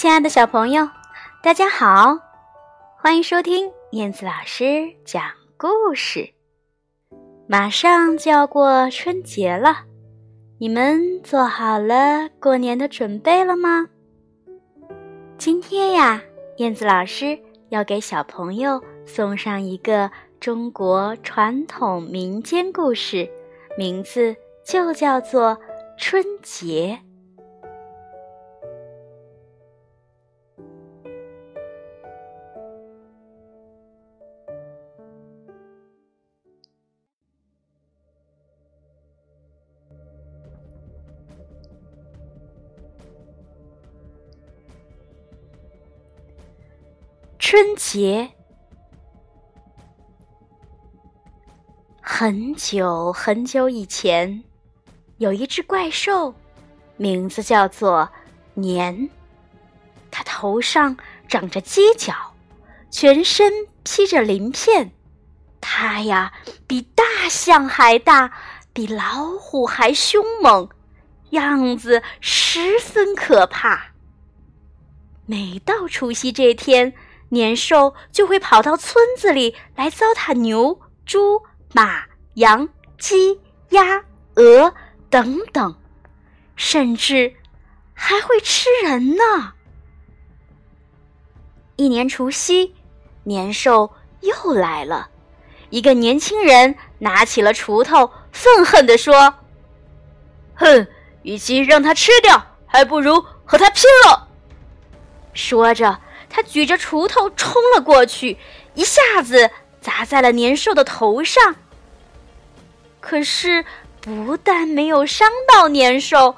亲爱的小朋友，大家好，欢迎收听燕子老师讲故事。马上就要过春节了，你们做好了过年的准备了吗？今天呀，燕子老师要给小朋友送上一个中国传统民间故事，名字就叫做《春节》。春节，很久很久以前，有一只怪兽，名字叫做年。它头上长着犄角，全身披着鳞片。它呀，比大象还大，比老虎还凶猛，样子十分可怕。每到除夕这天，年兽就会跑到村子里来糟蹋牛、猪、马、羊、鸡、鸭、鹅等等，甚至还会吃人呢。一年除夕，年兽又来了。一个年轻人拿起了锄头，愤恨地说：“哼，与其让他吃掉，还不如和他拼了。”说着。他举着锄头冲了过去，一下子砸在了年兽的头上。可是，不但没有伤到年兽，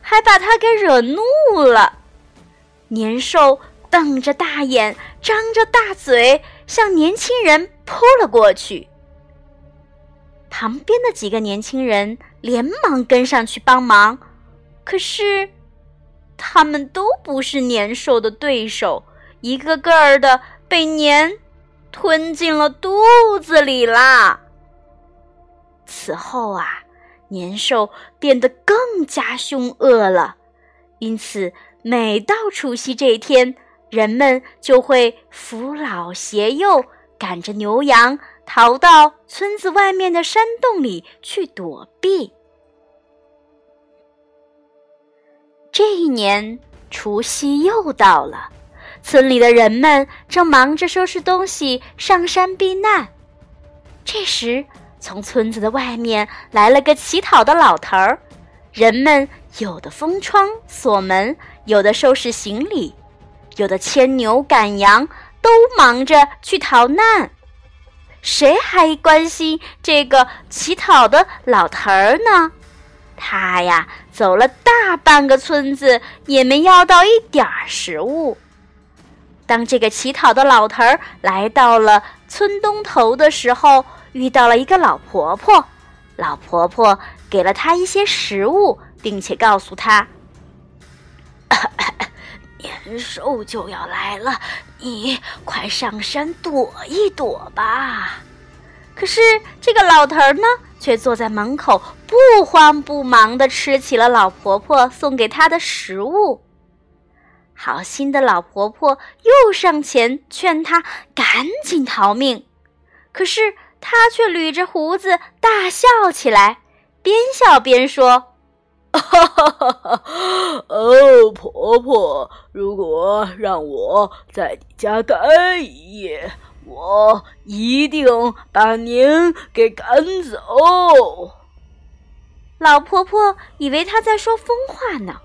还把他给惹怒了。年兽瞪着大眼，张着大嘴，向年轻人扑了过去。旁边的几个年轻人连忙跟上去帮忙，可是，他们都不是年兽的对手。一个个儿的被年吞进了肚子里啦。此后啊，年兽变得更加凶恶了，因此每到除夕这一天，人们就会扶老携幼，赶着牛羊逃到村子外面的山洞里去躲避。这一年除夕又到了。村里的人们正忙着收拾东西上山避难，这时从村子的外面来了个乞讨的老头儿。人们有的封窗锁门，有的收拾行李，有的牵牛赶羊，都忙着去逃难。谁还关心这个乞讨的老头儿呢？他呀，走了大半个村子，也没要到一点儿食物。当这个乞讨的老头儿来到了村东头的时候，遇到了一个老婆婆。老婆婆给了他一些食物，并且告诉他：“年兽就要来了，你快上山躲一躲吧。”可是这个老头儿呢，却坐在门口，不慌不忙地吃起了老婆婆送给他的食物。好心的老婆婆又上前劝他赶紧逃命，可是他却捋着胡子大笑起来，边笑边说：“哈哈哈哈哦，婆婆，如果让我在你家待一夜，我一定把您给赶走。”老婆婆以为他在说疯话呢。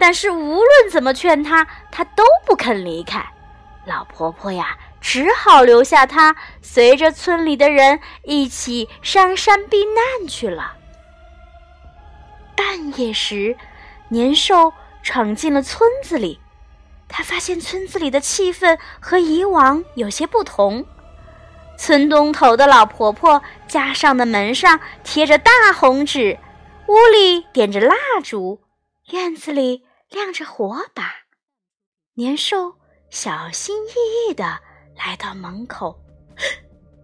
但是无论怎么劝他，他都不肯离开。老婆婆呀，只好留下他，随着村里的人一起上山避难去了。半夜时，年兽闯进了村子里，他发现村子里的气氛和以往有些不同。村东头的老婆婆家上的门上贴着大红纸，屋里点着蜡烛，院子里。亮着火把，年兽小心翼翼地来到门口。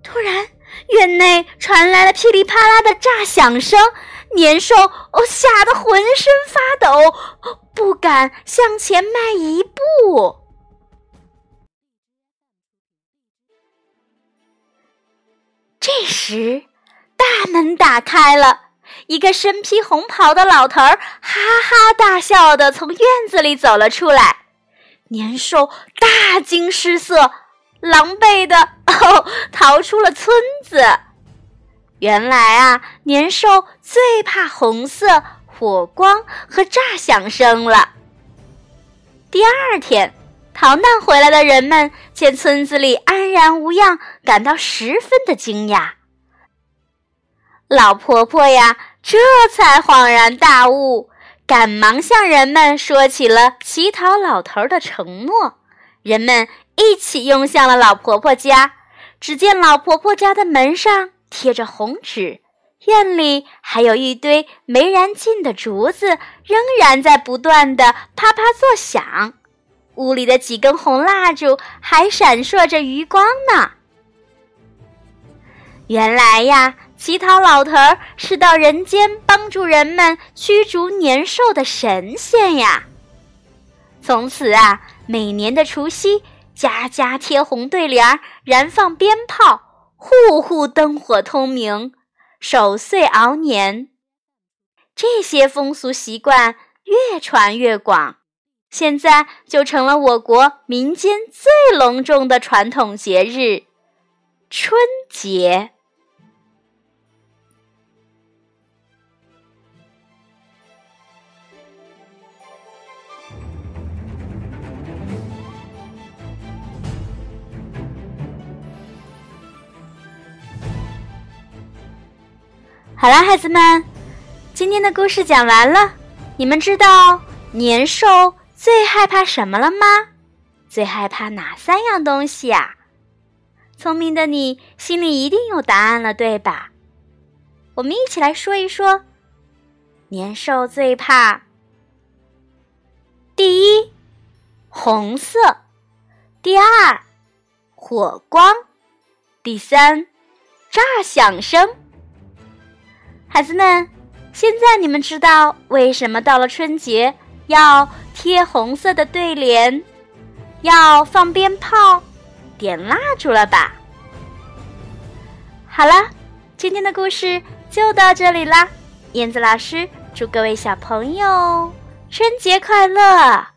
突然，院内传来了噼里啪啦的炸响声，年兽哦吓得浑身发抖。不敢向前迈一步。这时，大门打开了，一个身披红袍的老头儿哈哈大笑的从院子里走了出来。年兽大惊失色，狼狈的哦逃出了村子。原来啊，年兽最怕红色、火光和炸响声了。第二天，逃难回来的人们见村子里安然无恙，感到十分的惊讶。老婆婆呀，这才恍然大悟，赶忙向人们说起了乞讨老头的承诺。人们一起涌向了老婆婆家，只见老婆婆家的门上。贴着红纸，院里还有一堆没燃尽的竹子，仍然在不断的啪啪作响。屋里的几根红蜡烛还闪烁着余光呢。原来呀，乞讨老头儿是到人间帮助人们驱逐年兽的神仙呀。从此啊，每年的除夕，家家贴红对联，燃放鞭炮。户户灯火通明，守岁熬年，这些风俗习惯越传越广，现在就成了我国民间最隆重的传统节日——春节。好啦，孩子们，今天的故事讲完了。你们知道年兽最害怕什么了吗？最害怕哪三样东西呀？聪明的你心里一定有答案了，对吧？我们一起来说一说。年兽最怕第一，红色；第二，火光；第三，炸响声。孩子们，现在你们知道为什么到了春节要贴红色的对联，要放鞭炮、点蜡烛了吧？好了，今天的故事就到这里啦。燕子老师祝各位小朋友春节快乐！